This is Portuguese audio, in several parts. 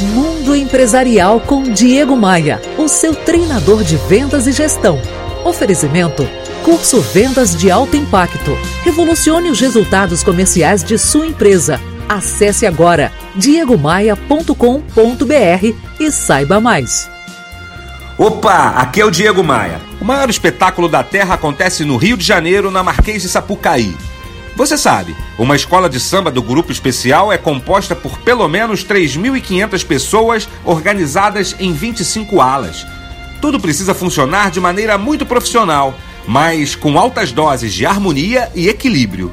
Mundo Empresarial com Diego Maia, o seu treinador de vendas e gestão. Oferecimento: Curso Vendas de Alto Impacto. Revolucione os resultados comerciais de sua empresa. Acesse agora diegomaia.com.br e saiba mais. Opa, aqui é o Diego Maia. O maior espetáculo da Terra acontece no Rio de Janeiro, na Marquês de Sapucaí. Você sabe, uma escola de samba do grupo especial é composta por pelo menos 3.500 pessoas organizadas em 25 alas. Tudo precisa funcionar de maneira muito profissional, mas com altas doses de harmonia e equilíbrio.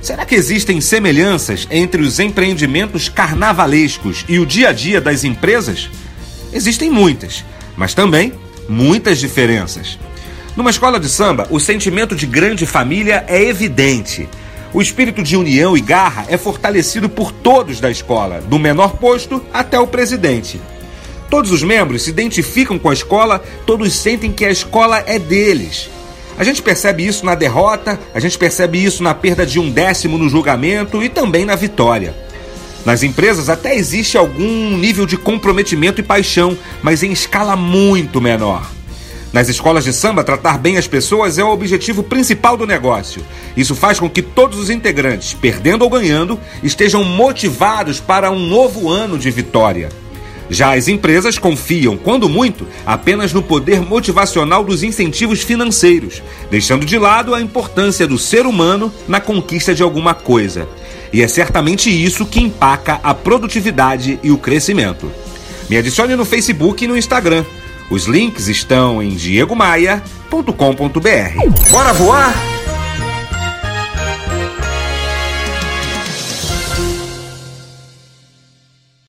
Será que existem semelhanças entre os empreendimentos carnavalescos e o dia a dia das empresas? Existem muitas, mas também muitas diferenças. Numa escola de samba, o sentimento de grande família é evidente. O espírito de união e garra é fortalecido por todos da escola, do menor posto até o presidente. Todos os membros se identificam com a escola, todos sentem que a escola é deles. A gente percebe isso na derrota, a gente percebe isso na perda de um décimo no julgamento e também na vitória. Nas empresas até existe algum nível de comprometimento e paixão, mas em escala muito menor. Nas escolas de samba, tratar bem as pessoas é o objetivo principal do negócio. Isso faz com que todos os integrantes, perdendo ou ganhando, estejam motivados para um novo ano de vitória. Já as empresas confiam, quando muito, apenas no poder motivacional dos incentivos financeiros, deixando de lado a importância do ser humano na conquista de alguma coisa. E é certamente isso que empaca a produtividade e o crescimento. Me adicione no Facebook e no Instagram. Os links estão em diegomaia.com.br. Bora voar?